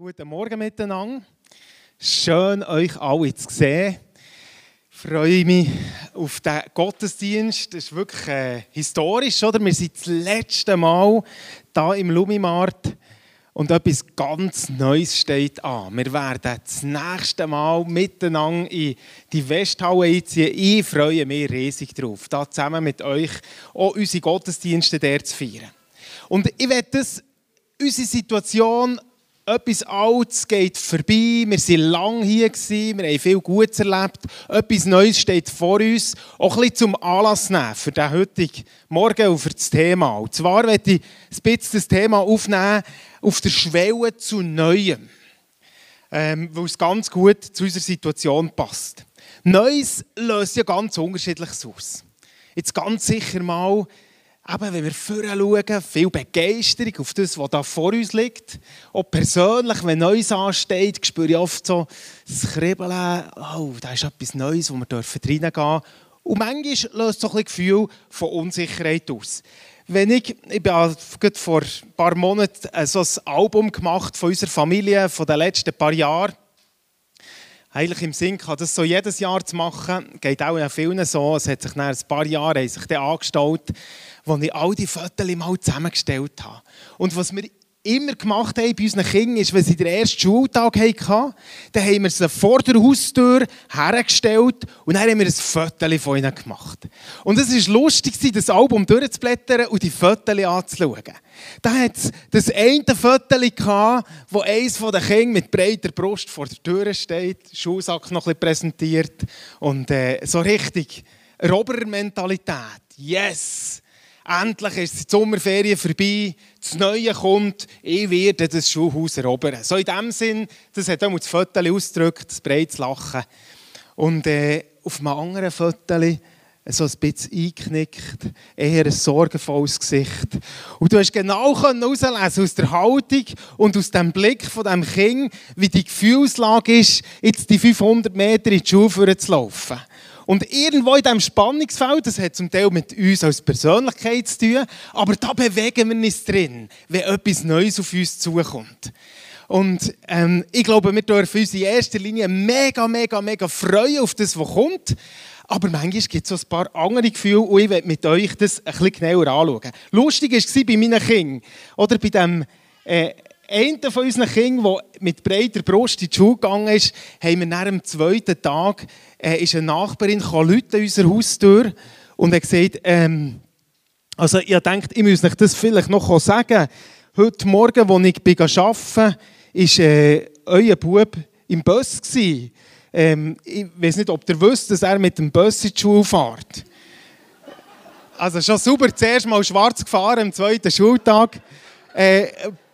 guten Morgen miteinander. Schön, euch alle zu sehen. Ich freue mich auf den Gottesdienst. Das ist wirklich äh, historisch, oder? Wir sind das letzte Mal hier im Lumimart und etwas ganz Neues steht an. Wir werden das nächste Mal miteinander in die Westhalle einziehen. Ich freue mich riesig darauf, da zusammen mit euch auch unsere Gottesdienste der zu feiern. Und ich werde unsere Situation etwas Altes geht vorbei. Wir waren lange hier, wir haben viel Gutes erlebt. Etwas Neues steht vor uns. Auch ein bisschen zum Anlass nehmen für den heutigen Morgen und für das Thema. Und zwar werde ich ein bisschen das Thema aufnehmen auf der Schwelle zu Neuem. Ähm, weil es ganz gut zu unserer Situation passt. Neues löst ja ganz unterschiedliches aus. Jetzt ganz sicher mal eben, wenn wir vorher schauen, viel Begeisterung auf das, was da vor uns liegt. Auch persönlich, wenn Neues ansteht, spüre ich oft so das Kribbeln, oh, da ist etwas Neues, wo wir reingehen dürfen. Und manchmal löst es so ein Gefühl von Unsicherheit aus. Wenn ich, ich habe vor ein paar Monaten so ein Album gemacht von unserer Familie, von den letzten paar Jahren. Eigentlich im Sinn, das so jedes Jahr zu machen, geht auch in vielen so. Es hat sich nach ein paar Jahren sich angestellt wo ich all die Fotos mal zusammengestellt habe. Und was wir immer gemacht haben bei unseren Kindern, ist, wenn sie den ersten Schultag hatten, dann haben wir sie vor der Haustür hergestellt und dann haben wir ein Foto von ihnen gemacht. Und es war lustig, das Album durchzublättern und die Fotos anzuschauen. Da hat es das eine Foto gehabt, wo eines von den Kindern mit breiter Brust vor der Tür steht, Schulsack noch ein präsentiert und äh, so richtig Robbermentalität. Yes! Endlich ist die Sommerferien vorbei, das Neue kommt, ich werde das Schulhaus erobern. So in dem Sinn, das hat auch das Foto ausgedrückt, das breites Lachen. Und äh, auf einem anderen Foto so ein bisschen eingeknickt, eher ein sorgenvolles Gesicht. Und du hast genau herauslesen aus der Haltung und aus dem Blick von dem Kind, wie die Gefühlslage ist, jetzt die 500 Meter in die Schule zu laufen. Und irgendwo in diesem Spannungsfeld, das hat zum Teil mit uns als Persönlichkeit zu tun, aber da bewegen wir uns drin, wenn etwas Neues auf uns zukommt. Und ähm, ich glaube, wir dürfen uns in erster Linie mega, mega, mega freuen auf das, was kommt. Aber manchmal gibt es so ein paar andere Gefühle und ich werde mit euch das ein bisschen genauer anschauen. Lustig war es bei meinen Kindern, oder bei dem äh, einer von unseren Kindern, der mit breiter Brust in die Schule gegangen ist, haben wir nach dem zweiten Tag äh, ist eine Nachbarin an unserer Haustür und hat gesagt, ähm, also ihr denkt, ich muss euch das vielleicht noch sagen. Heute Morgen, als ich arbeiten war, war äh, euer Bub im Bus. Ähm, ich weiß nicht, ob ihr wisst, dass er mit dem Bus in die Schule fährt. Also schon super, zuerst mal schwarz gefahren am zweiten Schultag. Äh,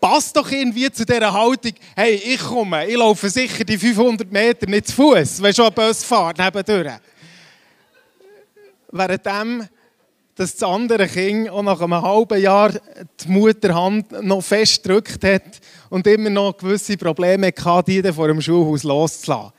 passt doch irgendwie zu dieser Haltung, hey, ich komme, ich laufe sicher die 500 Meter nicht zu Fuß, wenn schon ein Bus fährt nebendurch. Währenddem, dass das andere Kind auch nach einem halben Jahr die Mutterhand noch fest gedrückt hat und immer noch gewisse Probleme hatte, die vor dem Schulhaus loszulassen.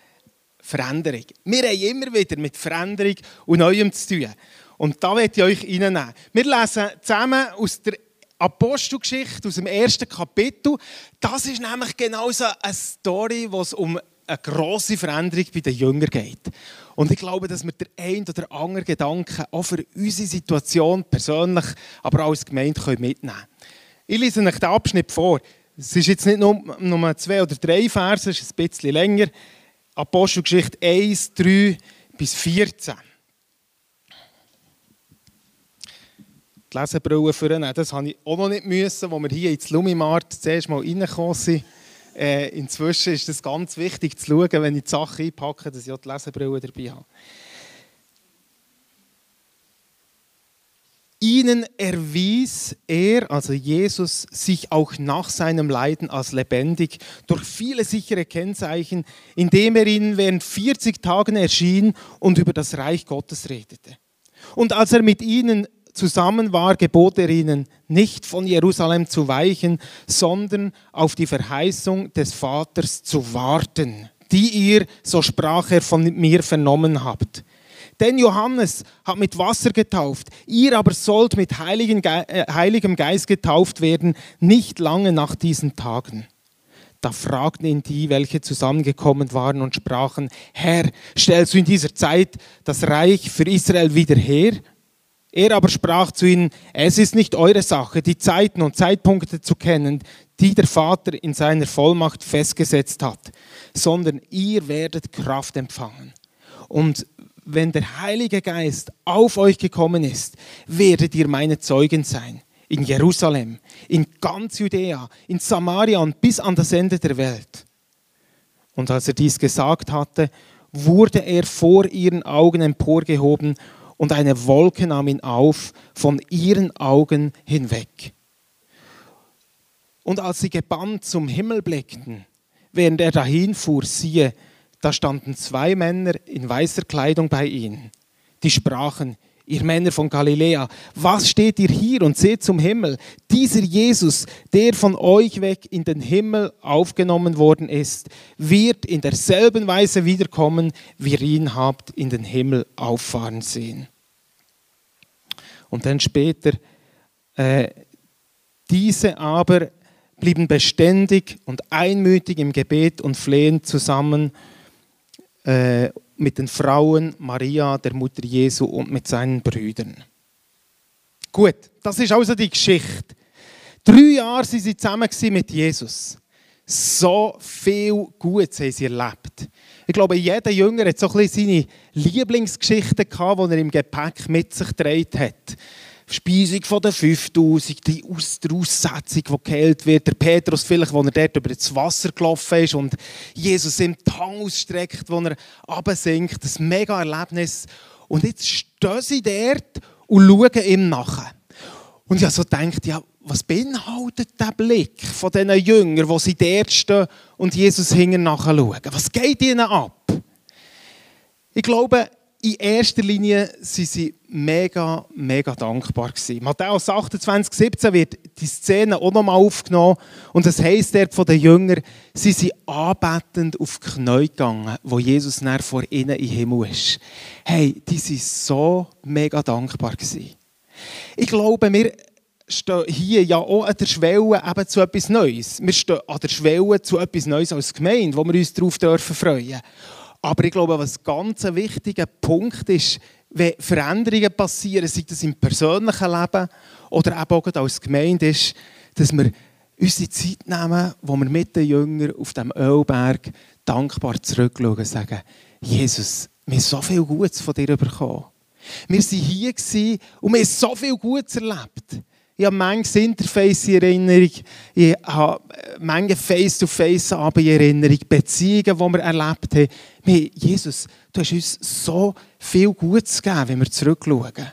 Veränderung. Wir haben immer wieder mit Veränderung und Neuem zu tun. Und da werde ich euch reinnehmen. Wir lesen zusammen aus der Apostelgeschichte aus dem ersten Kapitel. Das ist nämlich genau so eine Story, wo es um eine grosse Veränderung bei den Jüngern geht. Und ich glaube, dass wir den einen oder anderen Gedanken auch für unsere Situation persönlich, aber auch als Gemeinde mitnehmen können. Ich lese euch den Abschnitt vor. Es ist jetzt nicht nur, nur zwei oder drei Verse, es ist ein bisschen länger. Apostelgeschichte 1, 3 bis 14. die Lesebrille vornehmen. Das habe ich auch noch nicht müssen, als wir hier ins Lumimart zuerst mal reingekommen sind. Äh, inzwischen ist es ganz wichtig zu schauen, wenn ich die Sachen einpacke, dass ich auch die Lesebrille dabei habe. Ihnen erwies er, also Jesus, sich auch nach seinem Leiden als lebendig durch viele sichere Kennzeichen, indem er ihnen während 40 Tagen erschien und über das Reich Gottes redete. Und als er mit ihnen zusammen war, gebot er ihnen, nicht von Jerusalem zu weichen, sondern auf die Verheißung des Vaters zu warten, die ihr, so sprach er, von mir vernommen habt. Denn Johannes hat mit Wasser getauft, ihr aber sollt mit äh, Heiligem Geist getauft werden, nicht lange nach diesen Tagen. Da fragten ihn die, welche zusammengekommen waren und sprachen, Herr, stellst du in dieser Zeit das Reich für Israel wieder her? Er aber sprach zu ihnen, es ist nicht eure Sache, die Zeiten und Zeitpunkte zu kennen, die der Vater in seiner Vollmacht festgesetzt hat, sondern ihr werdet Kraft empfangen. Und wenn der Heilige Geist auf euch gekommen ist, werdet ihr meine Zeugen sein. In Jerusalem, in ganz Judäa, in Samaria und bis an das Ende der Welt. Und als er dies gesagt hatte, wurde er vor ihren Augen emporgehoben und eine Wolke nahm ihn auf von ihren Augen hinweg. Und als sie gebannt zum Himmel blickten, während er dahin fuhr, siehe, da standen zwei Männer in weißer Kleidung bei ihnen. Die sprachen, ihr Männer von Galiläa, was steht ihr hier und seht zum Himmel? Dieser Jesus, der von euch weg in den Himmel aufgenommen worden ist, wird in derselben Weise wiederkommen, wie ihr ihn habt in den Himmel auffahren sehen. Und dann später, äh, diese aber blieben beständig und einmütig im Gebet und Flehen zusammen äh, mit den Frauen Maria, der Mutter Jesu und mit seinen Brüdern. Gut, das ist also die Geschichte. Drei Jahre waren sie zusammen mit Jesus. So viel Gutes haben sie erlebt. Ich glaube, jeder Jünger hat so ein bisschen seine Lieblingsgeschichten gehabt, die er im Gepäck mit sich getragen hat. Speisung von den 5000, die Aussetzung, die geheilt wird. Der Petrus vielleicht, wo er dort über das Wasser gelaufen ist und Jesus ihm die Hand ausstreckt, wo er absinkt. Ein mega Erlebnis. Und jetzt stehen sie dort und schauen ihm nach. Und ich so gedacht, ja, was beinhaltet der Blick von diesen Jüngern, die sie dort stehen und Jesus hinten nachschauen? Was geht ihnen ab? Ich glaube, in erster Linie sind sie mega, mega dankbar gewesen. Matthäus 28, 17 wird die Szene auch nochmal aufgenommen und es heisst dort von den Jüngern, sie sind anbetend auf die Knie gegangen, wo Jesus näher vor ihnen im Himmel ist. Hey, die sind so mega dankbar gewesen. Ich glaube, wir stehen hier ja auch an der Schwelle eben zu etwas Neues. Wir stehen an der Schwelle zu etwas Neues als Gemeinde, wo wir uns darauf dürfen freuen. Aber ich glaube, was ganz ein wichtiger Punkt ist, wenn Veränderungen passieren, sei das im persönlichen Leben oder eben auch als Gemeinde, ist, dass wir unsere Zeit nehmen, wo wir mit den Jüngern auf dem Ölberg dankbar zurückschauen und sagen, Jesus, wir haben so viel Gutes von dir bekommen. Wir waren hier und wir haben so viel Gutes erlebt. Ich habe manches Interface in Erinnerung, ich habe manche Face-to-Face in Erinnerung, Beziehungen, die wir erlebt haben. Hey, Jesus, du hast uns so viel Gutes gegeben, wenn wir zurückschauen.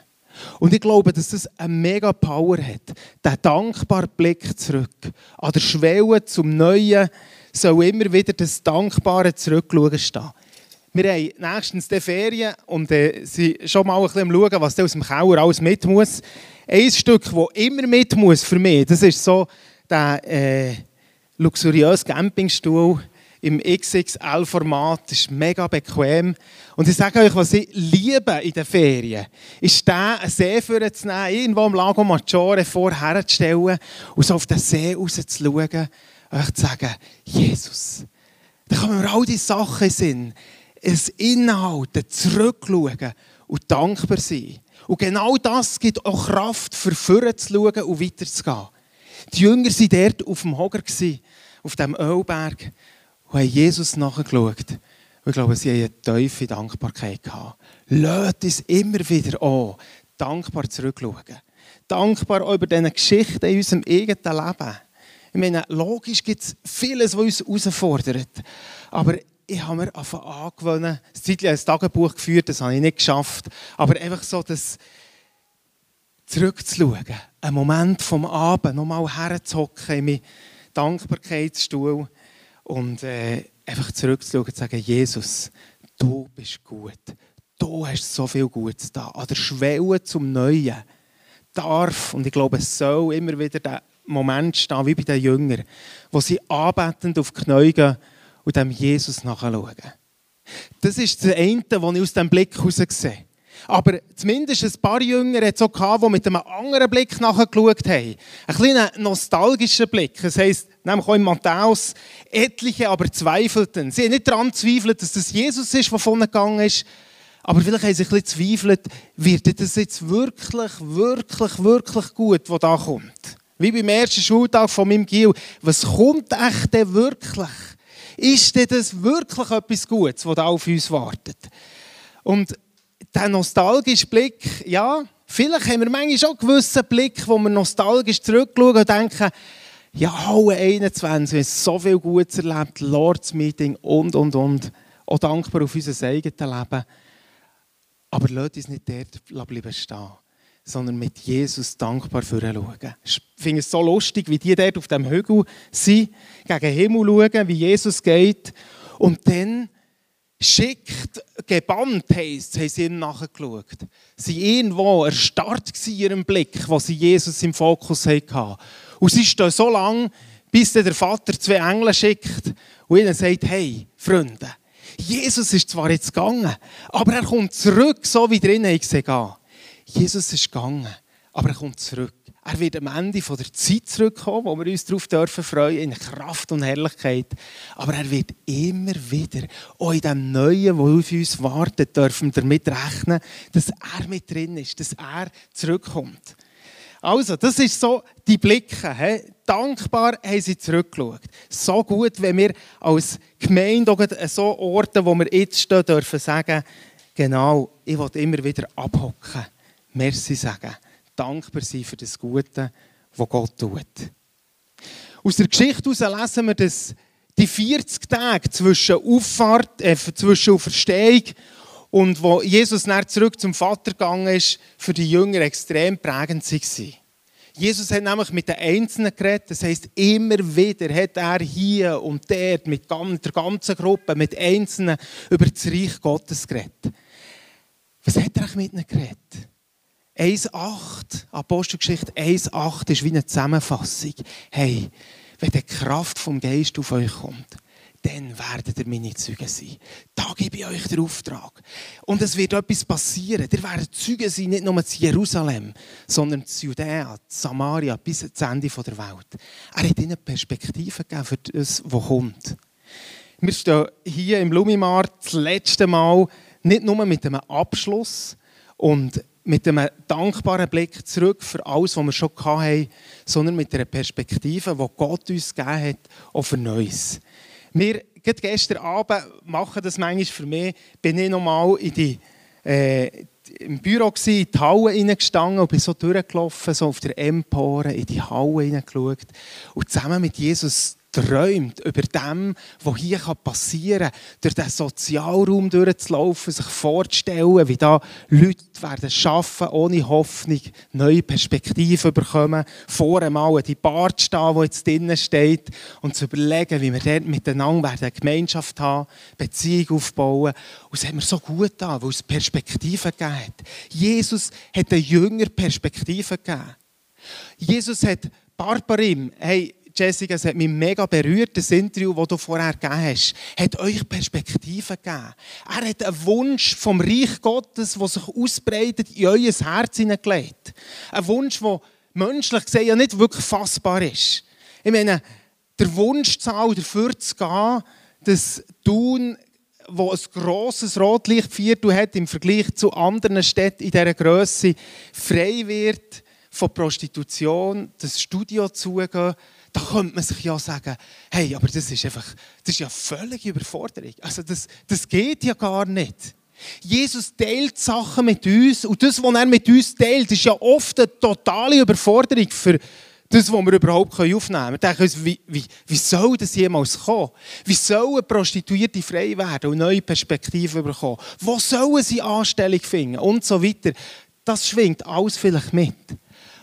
Und ich glaube, dass das eine mega Power hat. Der dankbare Blick zurück. An der Schwelle zum Neuen soll immer wieder das dankbare Zurückschauen stehen. Wir haben nächstens die Ferien und äh, sind schon mal ein bisschen am Schauen, was aus dem Keller alles mit muss. Ein Stück, das immer mit muss für mich, das ist so der äh, luxuriöse Campingstuhl im XXL-Format. Das ist mega bequem. Und ich sage euch, was ich liebe in den Ferien, ist den See zu nehmen, irgendwo am Lago Maggiore vorherzustellen und so auf den See rauszuschauen, euch zu sagen, Jesus, da kommen wir all diese Sachen in es innehalten, zurückschauen und dankbar sein. Und genau das gibt auch Kraft, für vorne zu schauen und weiterzugehen. Die Jünger waren dort auf dem Hocker, auf dem Ölberg, und haben Jesus nachgeschaut. Und ich glaube, sie hatten eine tiefe Dankbarkeit gehabt. Lasst uns immer wieder an, dankbar zurückschauen. Dankbar über diese Geschichten in unserem eigenen Leben. Ich meine, logisch gibt es vieles, was uns herausfordert. Aber ich habe mir angewöhnt, ein Zeitchen ein Tagebuch geführt, das habe ich nicht geschafft, aber einfach so das zurückzuschauen, einen Moment vom Abend nochmal herzuhocken in meinen Dankbarkeitsstuhl und äh, einfach zurückzuschauen und zu sagen, Jesus, du bist gut, du hast so viel Gutes da, an der Schwelle zum Neuen darf, und ich glaube, es soll immer wieder der Moment stehen, wie bei den Jüngern, wo sie anbetend auf die Knie gehen und dem Jesus nachschauen. Das ist das eine, was ich aus diesem Blick heraus sehe. Aber zumindest ein paar Jünger hat es auch die mit einem anderen Blick nachgeschaut haben. Ein kleiner nostalgischer Blick. Das heisst, nämlich auch in Matthäus, etliche aber zweifelten. Sie haben nicht daran gezweifelt, dass das Jesus ist, der von gegangen ist. Aber vielleicht haben sie ein bisschen gezweifelt, wird das jetzt wirklich, wirklich, wirklich gut, was da kommt. Wie beim ersten Schultag von meinem Gil. Was kommt echt denn wirklich? Ist das wirklich etwas Gutes, was da auf uns wartet? Und der nostalgische Blick, ja, vielleicht haben wir manchmal schon einen gewissen Blick, wo wir nostalgisch zurückschauen und denken, ja, alle 21, wir haben so viel Gutes erlebt, Lords Meeting und, und, und. Auch dankbar auf unser eigenes Leben. Aber lasst uns nicht dort bleiben stehen, sondern mit Jesus dankbar für schauen. Ich finde es so lustig, wie die dort auf dem Hügel sind, gegen den Himmel schauen, wie Jesus geht. Und dann schickt, gebannt heisst, haben sie ihm nachgeschaut. Sie waren irgendwo erstarrt in ihrem Blick, wo sie Jesus im Fokus hatten. Und sie stehen so lange, bis der Vater zwei Engel schickt und ihnen sagt, hey, Freunde, Jesus ist zwar jetzt gegangen, aber er kommt zurück, so wie drinnen ich gehen. Jesus ist gegangen, aber er kommt zurück. Er wird am Ende von der Zeit zurückkommen, wo wir uns darauf dürfen freuen, in Kraft und Herrlichkeit. Aber er wird immer wieder, auch in dem Neuen, wo auf uns wartet, dürfen wir damit rechnen, dass er mit drin ist, dass er zurückkommt. Also, das ist so die Blicke. He? Dankbar haben sie zurückgeschaut. So gut, wenn wir als Gemeinde so Orte, wo wir jetzt stehen, dürfen sagen, genau, ich will immer wieder abhocken. Merci sagen dankbar sein für das Gute, was Gott tut. Aus der Geschichte heraus lesen wir, dass die 40 Tage zwischen Auffahrt, äh, zwischen Auferstehung und wo Jesus dann zurück zum Vater gegangen ist, für die Jünger extrem prägend waren. Jesus hat nämlich mit den Einzelnen geredet. Das heisst, immer wieder hat er hier und dort mit der ganzen Gruppe, mit Einzelnen über das Reich Gottes geredet. Was hat er mit ihnen geredet? 1,8, Apostelgeschichte 1,8 ist wie eine Zusammenfassung. Hey, wenn die Kraft vom Geist auf euch kommt, dann werdet ihr meine Zeugen sein. Da gebe ich euch den Auftrag. Und es wird etwas passieren. Ihr werdet Zeugen sein, nicht nur zu Jerusalem, sondern zu Judäa, zu Samaria, bis ans Ende der Welt. Er hat ihnen Perspektiven gegeben für das, was kommt. Wir stehen hier im Lumimar das letzte Mal nicht nur mit einem Abschluss und mit einem dankbaren Blick zurück für alles, was wir schon hatten, sondern mit einer Perspektive, die Gott uns gegeben hat, auch für Neues. Wir, gestern Abend, machen das manchmal für mich, bin ich nochmal in die, äh, im Büro gewesen, in die Halle hineingestanden und bin so durchgelaufen, so auf der Empore, in die Halle hineingeschaut und zusammen mit Jesus träumt über dem, was hier passieren kann, durch den Sozialraum durchzulaufen, sich vorzustellen, wie da Leute werden schaffen, ohne Hoffnung, neue Perspektiven bekommen, vor einmal die Bar zu stehen, die jetzt drinnen steht, und zu überlegen, wie wir dort miteinander eine Gemeinschaft haben, Beziehung aufbauen. Und es hat mir so gut getan, weil es Perspektiven gegeben hat. Jesus hat den Jünger Perspektiven gegeben. Jesus hat Barbarim, hey, Jessica, es hat mich mega berührt, das Interview, das du vorher gegeben hast, hat euch Perspektiven gegeben. Er hat einen Wunsch vom Reich Gottes, der sich ausbreitet, in euer Herz hineingelegt. Ein Wunsch, der menschlich gesehen ja nicht wirklich fassbar ist. Ich meine, der Wunschzahl dafür zu gehen, dass du wo ein grosses Rotlichtviertel hat im Vergleich zu anderen Städten in dieser Größe, frei wird von Prostitution, das Studio zugehen, da könnte man sich ja sagen, hey, aber das ist einfach, das ist ja völlige Überforderung. Also das, das geht ja gar nicht. Jesus teilt Sachen mit uns und das, was er mit uns teilt, ist ja oft eine totale Überforderung für das, was wir überhaupt aufnehmen können. Wir denken uns, wie, wie, wie soll das jemals kommen? Wie sollen Prostituierte frei werden und neue Perspektiven bekommen? Wo sollen sie Anstellung finden? Und so weiter. Das schwingt alles vielleicht mit.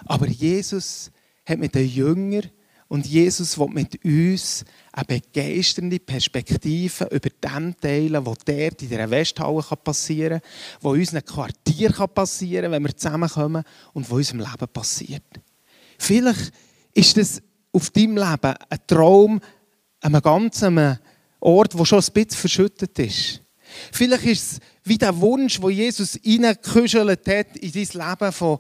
Aber Jesus hat mit den Jüngern und Jesus will mit uns eine begeisternde Perspektive über dem teilen, was dort in dieser Westhalle passieren kann, was in unserem Quartier passieren kann, wenn wir zusammenkommen und was in unserem Leben passiert. Vielleicht ist das auf deinem Leben ein Traum an einem ganzen Ort, der schon ein bisschen verschüttet ist. Vielleicht ist es wie der Wunsch, wo Jesus reingeküschelt hat in dein Leben von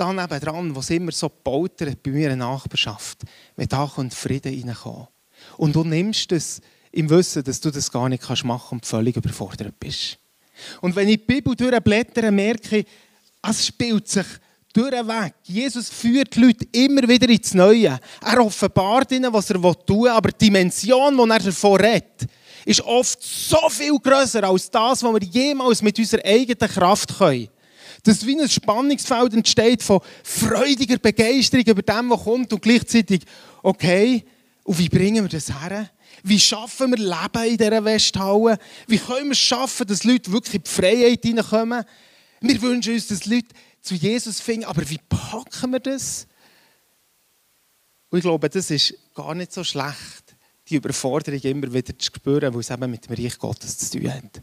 da dran, wo es immer so poltert bei mir in Nachbarschaft, wenn da kommt Frieden reinkommen. Und du nimmst es im Wissen, dass du das gar nicht machen kannst und völlig überfordert bist. Und wenn ich die Bibel durchblättere, merke ich, es spielt sich durchweg. Jesus führt die Leute immer wieder ins Neue. Er offenbart ihnen, was er tun will, aber die Dimension, die er davon redet, ist oft so viel grösser als das, was wir jemals mit unserer eigenen Kraft können. Dass wie ein Spannungsfeld entsteht von freudiger Begeisterung über dem, was kommt und gleichzeitig, okay, und wie bringen wir das her? Wie schaffen wir Leben in dieser Westhalle? Wie können wir es schaffen, dass Leute wirklich in die Freiheit hineinkommen? Wir wünschen uns, dass Leute zu Jesus finden, aber wie packen wir das? Und ich glaube, das ist gar nicht so schlecht, die Überforderung immer wieder zu spüren, weil es eben mit dem Reich Gottes zu tun hat.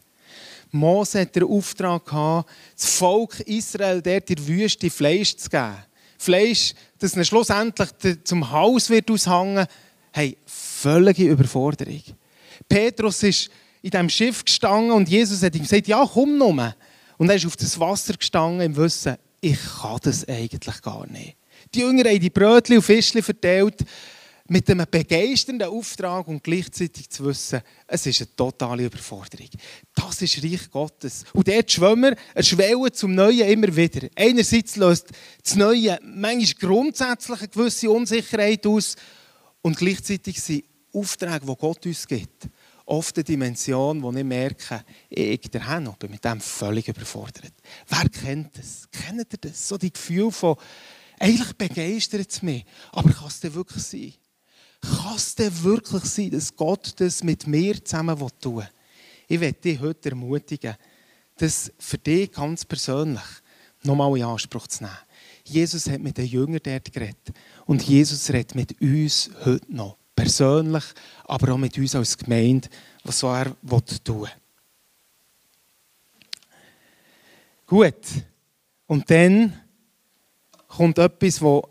Mose hat den Auftrag gehabt, das Volk Israel dort der Wüste Fleisch zu geben. Fleisch, das dann schlussendlich zum Haus wird aushängen. Hey, völlige Überforderung. Petrus ist in diesem Schiff gestanden und Jesus hat ihm gesagt, ja, komm nur. Und er ist auf das Wasser gestanden im Wissen, ich kann das eigentlich gar nicht. Die Jünger haben die Brötchen und Fischchen verteilt mit einem begeisternden Auftrag und gleichzeitig zu wissen, es ist eine totale Überforderung. Das ist Reich Gottes. Und dort schwimmen wir, schwellen zum Neuen immer wieder. Einerseits löst das Neue manchmal grundsätzlich eine gewisse Unsicherheit aus und gleichzeitig sind Aufträge, die Gott uns gibt, oft eine Dimension, wo ich merke, ich, Hanno, bin mit dem völlig überfordert. Wer kennt das? Kennt ihr das? So die Gefühl von, eigentlich begeistert es mich, aber kann es denn wirklich sein? Kann es denn wirklich sein, dass Gott das mit mir zusammen tun will? Ich möchte dich heute ermutigen, das für dich ganz persönlich nochmal in Anspruch zu nehmen. Jesus hat mit den Jüngern dort geredet und Jesus redet mit uns heute noch persönlich, aber auch mit uns als Gemeinde, was er tun will. Gut. Und dann kommt etwas, wo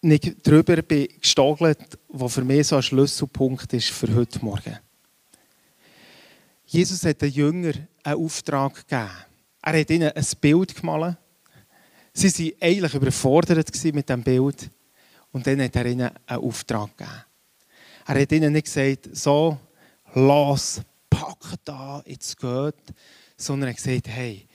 nicht drüber bin gestagelt, was für mich so ein Schlüsselpunkt ist für heute Morgen. Jesus hat den Jüngern einen Auftrag gegeben. Er hat ihnen ein Bild gemalt. Sie waren eigentlich überfordert mit diesem Bild. Und dann hat er ihnen einen Auftrag gegeben. Er hat ihnen nicht gesagt, so, los, packt da, jetzt geht, sondern er hat gesagt, hey,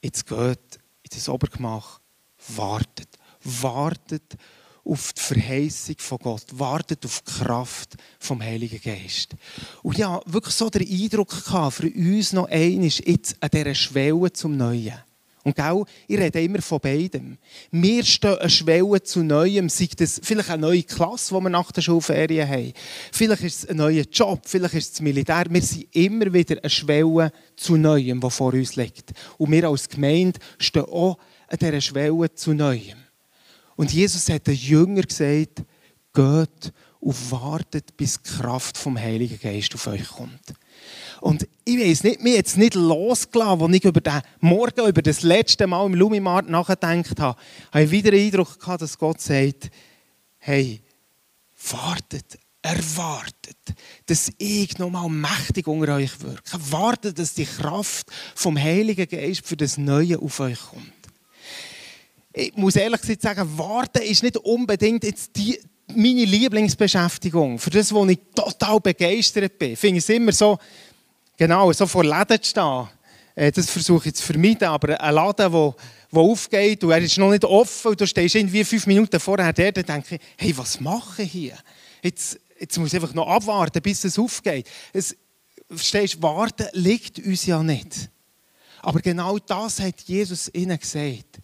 jetzt geht in das Obergemach, wartet. Wartet auf die Verheißung von Gott, wartet auf die Kraft vom Heiligen Geist. Und ja, wirklich so den Eindruck gehabt, für uns noch einmal jetzt an dieser Schwelle zum Neuen. Und gell, ich rede immer von beidem. Wir stehen eine Schwelle zu Neuem, sei das vielleicht eine neue Klasse, die wir nach der Schulferien haben. Vielleicht ist es ein neuer Job, vielleicht ist es das Militär. Wir sind immer wieder eine Schwelle zu Neuem, die vor uns liegt. Und wir als Gemeinde stehen auch an dieser Schwelle zu Neuem. Und Jesus hat den Jüngern gesagt, geht und wartet, bis die Kraft vom Heiligen Geist auf euch kommt. Und ich weiß nicht, mir jetzt nicht losgelassen, als ich über den Morgen, über das letzte Mal im Lumimart nachgedacht habe, habe ich wieder den Eindruck gehabt, dass Gott sagt, hey, wartet, erwartet, dass ich nochmal mächtig unter euch wirke. Wartet, dass die Kraft vom Heiligen Geist für das Neue auf euch kommt. Ich muss ehrlich gesagt sagen, warten ist nicht unbedingt jetzt die, meine Lieblingsbeschäftigung. Für das, wo ich total begeistert bin, finde ich es immer so, Genau, so vor Läden zu stehen, äh, das versuche ich zu vermeiden. Aber ein Laden, der, der aufgeht und er ist noch nicht offen und du stehst irgendwie fünf Minuten vorher da, dann denke ich, hey, was mache ich hier? Jetzt, jetzt muss ich einfach noch abwarten, bis es aufgeht. Es, verstehst, warten liegt uns ja nicht. Aber genau das hat Jesus ihnen gesagt.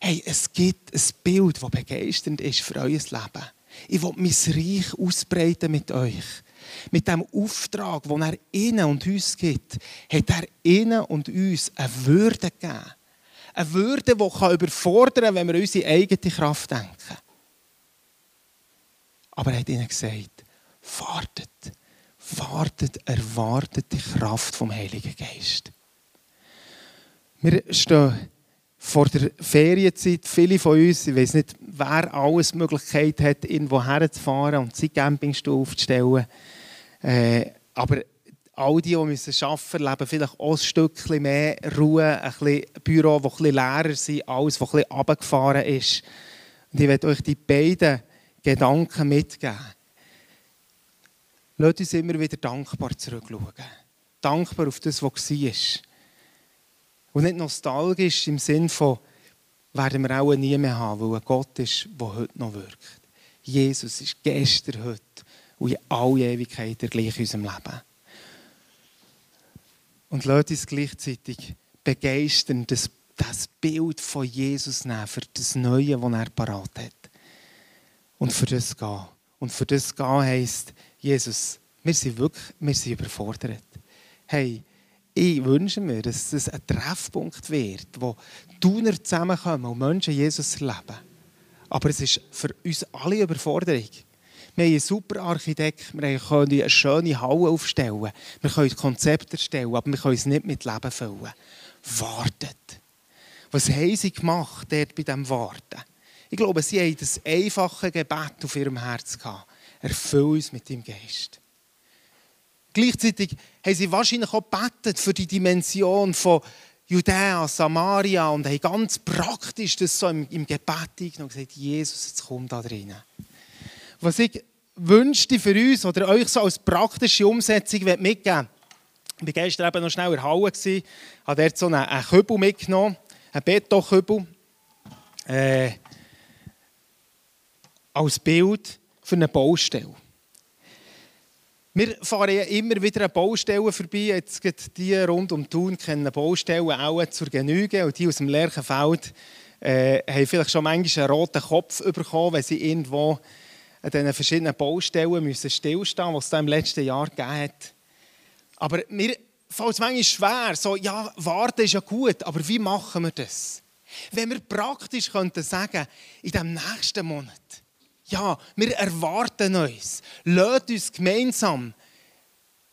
Hey, es gibt ein Bild, das begeisternd ist für euer Leben. Ich will mein Reich ausbreiten mit euch. Mit dem Auftrag, den er ihnen und uns gibt, hat er ihnen und uns eine Würde gegeben. Eine Würde, die überfordern kann, wenn wir unsere eigene Kraft denken. Aber er hat ihnen gesagt, wartet, wartet, erwartet die Kraft vom Heiligen Geist. Wir stehen vor der Ferienzeit, viele von uns, ich weiß nicht, wer alles Möglichkeit hat, irgendwo herzufahren und seinen Campingstuhl aufzustellen. Äh, aber all die, die müssen arbeiten leben vielleicht auch ein Stückchen mehr Ruhe, ein bisschen Büro, das bisschen leerer ist, alles, was ein bisschen runtergefahren ist. Und ich werde euch die beiden Gedanken mitgeben. Lasst uns immer wieder dankbar zurückschauen. Dankbar auf das, was war. Und nicht nostalgisch im Sinn von, werden wir auch nie mehr haben, weil ein Gott ist, der heute noch wirkt. Jesus ist gestern, heute und in alle Ewigkeit der gleich in unserem Leben. Und lasst uns gleichzeitig begeistern, das, das Bild von Jesus nehmen für das Neue, das er parat hat. Und für das gehen. Und für das gehen heisst, Jesus, wir sind wirklich wir sind überfordert. Hey, ich wünsche mir, dass es ein Treffpunkt wird, wo Tuner zusammenkommen und Menschen Jesus erleben. Aber es ist für uns alle Überforderung. Wir haben einen super Architekt, wir können eine schöne Halle aufstellen, wir können Konzepte erstellen, aber wir können es nicht mit Leben füllen. Wartet. Was haben sie gemacht dort bei diesem Warten? Ich glaube, sie haben das einfache Gebet auf ihrem Herz gehabt. Erfüll uns mit dem Geist. Gleichzeitig haben sie wahrscheinlich auch gebetet für die Dimension von Judäa, Samaria und haben ganz praktisch das so im, im Gebet und gesagt, Jesus, jetzt komm da drin. Was ich wünschte für uns oder euch so als praktische Umsetzung mitgeben ich war gestern eben noch schnell in der Halle, habe dort so einen, einen Kübel mitgenommen, einen Betonkübel, äh, als Bild für eine Baustelle. Wir fahren ja immer wieder an Baustellen vorbei. Jetzt geht die rund um Thun kennen Baustellen auch zur Genüge. Und die aus dem Lerchenfeld äh, haben vielleicht schon manchmal einen roten Kopf bekommen, wenn sie irgendwo an diesen verschiedenen Baustellen müssen stillstehen müssen, die es im letzten Jahr gegeben hat. Aber mir fällt es manchmal schwer, so, ja, warten ist ja gut, aber wie machen wir das? Wenn wir praktisch könnten sagen, in dem nächsten Monat, ja, wir erwarten uns. Lasst uns gemeinsam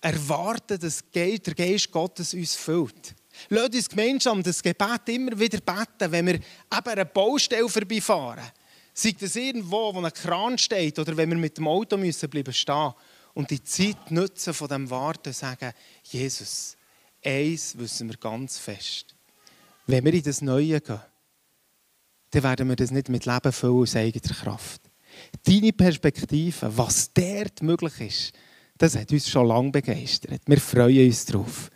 erwarten, dass der Geist Gottes uns füllt. Lasst uns gemeinsam das Gebet immer wieder beten, wenn wir eben eine Baustelle vorbeifahren. Sei das irgendwo, wo ein Kran steht oder wenn wir mit dem Auto müssen bleiben stehen und die Zeit nutzen von dem Warten und sagen, Jesus, eins wissen wir ganz fest. Wenn wir in das Neue gehen, dann werden wir das nicht mit Leben füllen aus eigener Kraft. Deine Perspektive, was dort möglich ist, das hat uns schon lange begeistert. Wir freuen uns darauf.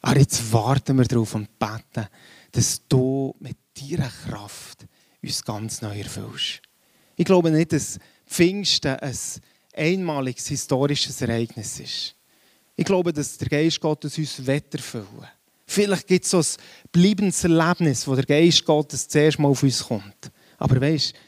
Aber jetzt warten wir darauf und beten, dass du mit deiner Kraft uns ganz neu erfüllst. Ich glaube nicht, dass Pfingsten ein einmaliges historisches Ereignis ist. Ich glaube, dass der Geist Gottes uns erfüllen Vielleicht gibt es so ein bleibendes Erlebnis, wo der Geist Gottes zuerst mal auf uns kommt. Aber weißt du,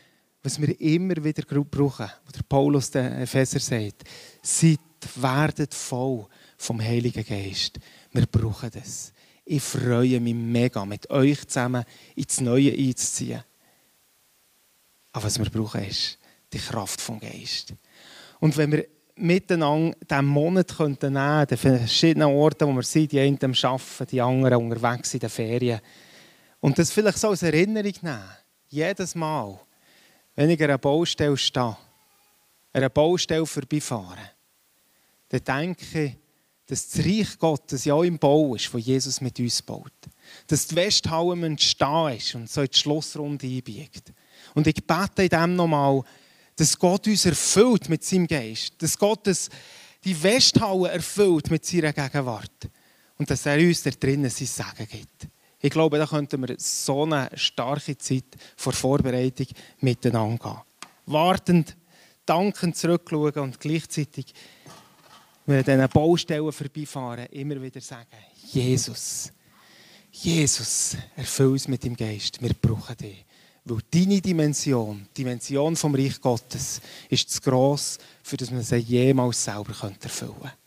was wir immer wieder brauchen, was Paulus den Epheser sagt, seid, werdet voll vom Heiligen Geist. Wir brauchen das. Ich freue mich mega, mit euch zusammen ins Neue einzuziehen. Aber was wir brauchen, ist die Kraft vom Geist. Und wenn wir miteinander diesen Monat könnten nehmen, an den verschiedenen Orten, wo wir sind, die einen arbeiten, die anderen unterwegs in den Ferien, und das vielleicht so als Erinnerung nehmen, jedes Mal, wenn ich an einer Baustelle stehe, an einer Baustelle vorbeifahre, dann denke ich, dass das Reich Gottes ja auch im Bau ist, wo Jesus mit uns baut. Dass die Westhalle entstehen ist und so in die Schlussrunde einbiegt. Und ich bete in dem nochmal, dass Gott uns erfüllt mit seinem Geist. Dass Gott die Westhalle erfüllt mit seiner Gegenwart. Und dass er uns da drinnen sein Segen gibt. Ich glaube, da könnten wir so eine starke Zeit vor Vorbereitung miteinander gehen. Wartend, dankend zurückschauen und gleichzeitig, wenn wir diesen Baustellen vorbeifahren, immer wieder sagen, Jesus, Jesus, erfüll uns mit dem Geist, wir brauchen dich. Weil deine Dimension, die Dimension vom Reich Gottes, ist zu gross, für dass man sie jemals selber erfüllen könnte.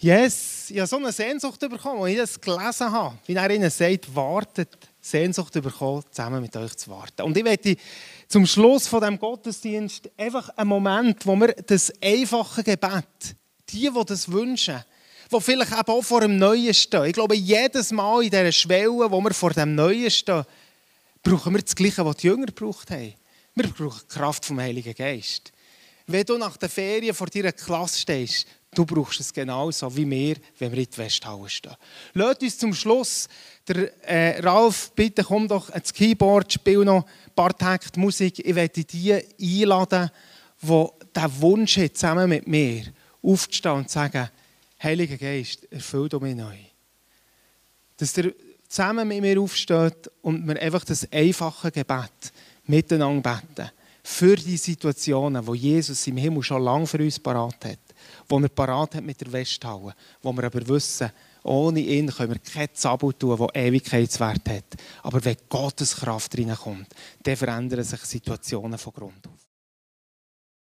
Yes, ich habe so eine Sehnsucht bekommen, als ich das gelesen habe. Wie er ihnen sagt, wartet, Sehnsucht bekommen, zusammen mit euch zu warten. Und ich möchte zum Schluss von dem Gottesdienst einfach einen Moment, wo wir das einfache Gebet, die, die das wünschen, die vielleicht eben auch vor dem Neuen stehen. Ich glaube, jedes Mal in dieser Schwelle, wo wir vor dem Neuen stehen, brauchen wir das Gleiche, was die Jünger gebraucht haben. Wir brauchen die Kraft vom Heiligen Geist. Wenn du nach der Ferien vor deiner Klasse stehst, Du brauchst es genauso wie wir, wenn wir in die Westhalle stehen. Lasst uns zum Schluss, der äh, Ralf, bitte komm doch ans Keyboard, spiel noch ein paar Takte Musik. Ich werde die einladen, die diesen Wunsch haben, zusammen mit mir aufzustehen und zu sagen, Heiliger Geist, erfüll du mich neu. Dass ihr zusammen mit mir aufsteht und wir einfach das einfache Gebet miteinander beten. Für die Situationen, wo Jesus im Himmel schon lange für uns parat hat. Wo er parat hat mit der Westhalle. Wo wir aber wissen, ohne ihn können wir kein Zabel tun, das Ewigkeitswert hat. Aber wenn Gottes Kraft reinkommt, dann verändern sich Situationen von Grund auf.